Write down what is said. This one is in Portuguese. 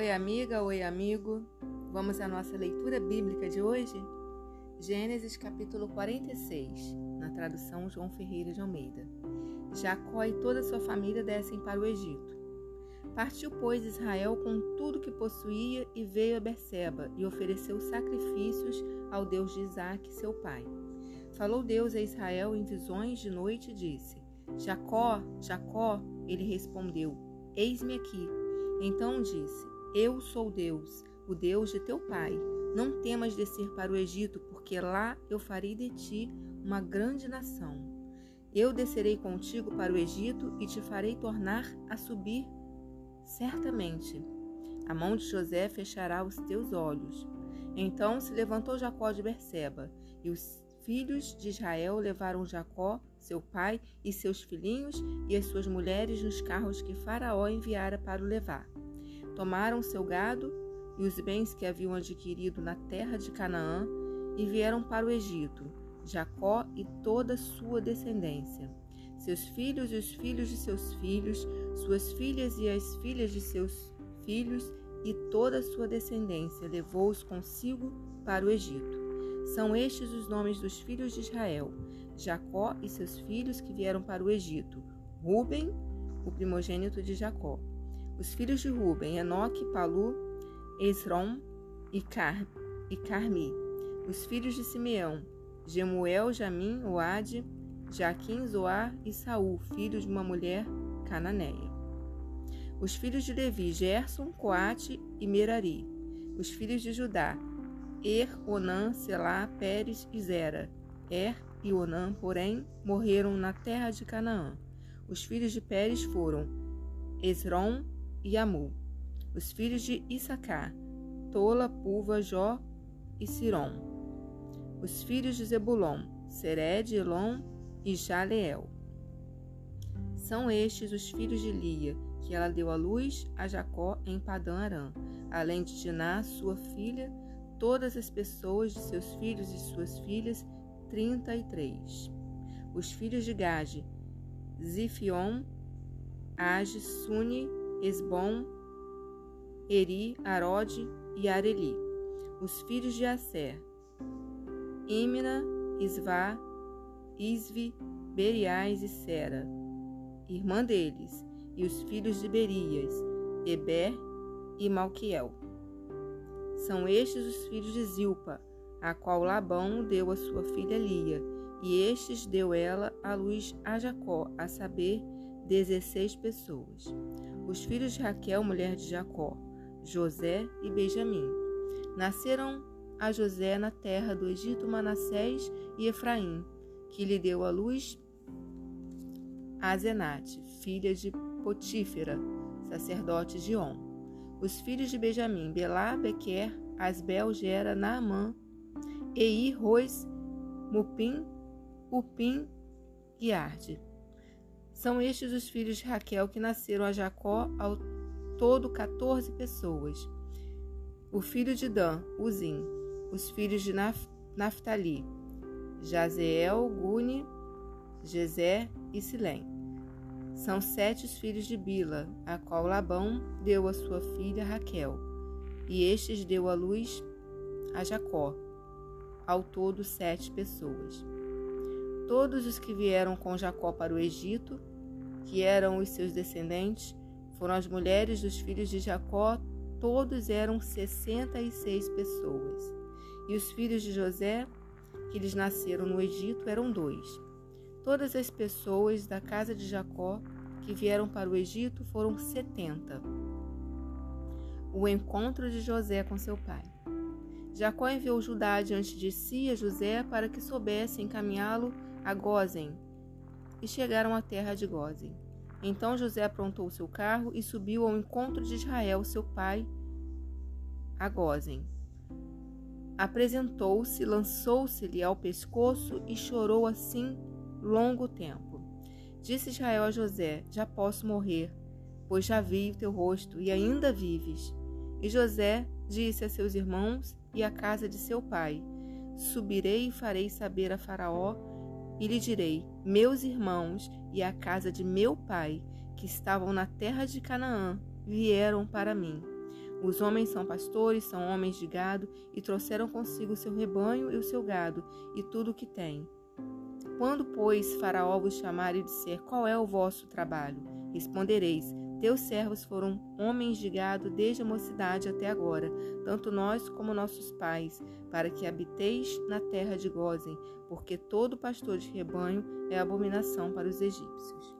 Oi, amiga, oi, amigo. Vamos à nossa leitura bíblica de hoje? Gênesis capítulo 46, na tradução João Ferreira de Almeida. Jacó e toda sua família descem para o Egito. Partiu, pois, Israel com tudo que possuía e veio a Berseba e ofereceu sacrifícios ao Deus de Isaque, seu pai. Falou Deus a Israel em visões de noite e disse: Jacó, Jacó, ele respondeu: Eis-me aqui. Então disse: Eu sou Deus, o Deus de teu pai. Não temas descer para o Egito, porque lá eu farei de ti uma grande nação. Eu descerei contigo para o Egito e te farei tornar a subir certamente. A mão de José fechará os teus olhos. Então se levantou Jacó de Berseba, e os filhos de Israel levaram Jacó, seu pai, e seus filhinhos e as suas mulheres nos carros que Faraó enviara para o levar. Tomaram seu gado e os bens que haviam adquirido na terra de Canaã e vieram para o Egito, Jacó e toda sua descendência, seus filhos e os filhos de seus filhos, suas filhas e as filhas de seus filhos e toda a sua descendência levou-os consigo para o Egito. São estes os nomes dos filhos de Israel: Jacó e seus filhos que vieram para o Egito, Ruben, o primogênito de Jacó. Os filhos de Ruben, Enoque, Palu, Esrom e, Car e Carmi. Os filhos de Simeão, Gemuel, Jamim, Oade, Jaquim, Zoar e Saul, filho de uma mulher cananeia. Os filhos de Levi, Gerson, Coate e Merari. Os filhos de Judá, Er, Onã, Selá, Pérez e Zera. Er e Onã, porém, morreram na terra de Canaã. Os filhos de Pérez foram Esrom, e Amu. Os filhos de Issacar, Tola, Puva, Jó e Sirom. Os filhos de Zebulon, Sered, Elon e Jaleel. São estes os filhos de Lia, que ela deu à luz a Jacó em Padã Arã, além de Diná, sua filha, todas as pessoas de seus filhos e suas filhas, trinta e três. Os filhos de Gade, Zifion, Age, Suni Esbom, Eri, Arode e Areli. Os filhos de Asser, Imna, Isvá, Isvi, Beriais e Sera, irmã deles, e os filhos de Berias, Eber e Malquiel. São estes os filhos de Zilpa, a qual Labão deu a sua filha Lia, e estes deu ela à luz a Jacó, a saber, dezesseis pessoas os filhos de Raquel, mulher de Jacó, José e Benjamim. Nasceram a José na terra do Egito Manassés e Efraim, que lhe deu a luz a Zenate, filha de Potífera, sacerdote de On. Os filhos de Benjamim, Belá, Bequer, Asbel, Gera, Naamã, Ei, Rois, Mupim, Upim e Arde. São estes os filhos de Raquel que nasceram a Jacó, ao todo 14 pessoas. O filho de Dan, Uzim. Os filhos de Naf Naftali, Jazeel, Guni, Jezé e Silém. São sete os filhos de Bila, a qual Labão deu a sua filha Raquel, e estes deu a luz a Jacó, ao todo sete pessoas. Todos os que vieram com Jacó para o Egito que eram os seus descendentes, foram as mulheres dos filhos de Jacó, todos eram sessenta e seis pessoas. E os filhos de José, que lhes nasceram no Egito, eram dois. Todas as pessoas da casa de Jacó que vieram para o Egito foram setenta. O encontro de José com seu pai. Jacó enviou Judá diante de si a José para que soubesse encaminhá-lo a Gozen, e chegaram à terra de Gozen. Então José aprontou seu carro e subiu ao encontro de Israel, seu pai, a Gozen. Apresentou-se, lançou-se-lhe ao pescoço e chorou assim longo tempo. Disse Israel a José: Já posso morrer, pois já vi o teu rosto e ainda vives. E José disse a seus irmãos e à casa de seu pai: Subirei e farei saber a Faraó e lhe direi: Meus irmãos e a casa de meu pai, que estavam na terra de Canaã, vieram para mim. Os homens são pastores, são homens de gado, e trouxeram consigo o seu rebanho e o seu gado, e tudo o que têm. Quando, pois, Faraó vos chamar e disser qual é o vosso trabalho, respondereis: Teus servos foram homens de gado desde a mocidade até agora, tanto nós como nossos pais, para que habiteis na terra de Gozem, porque todo pastor de rebanho é abominação para os egípcios.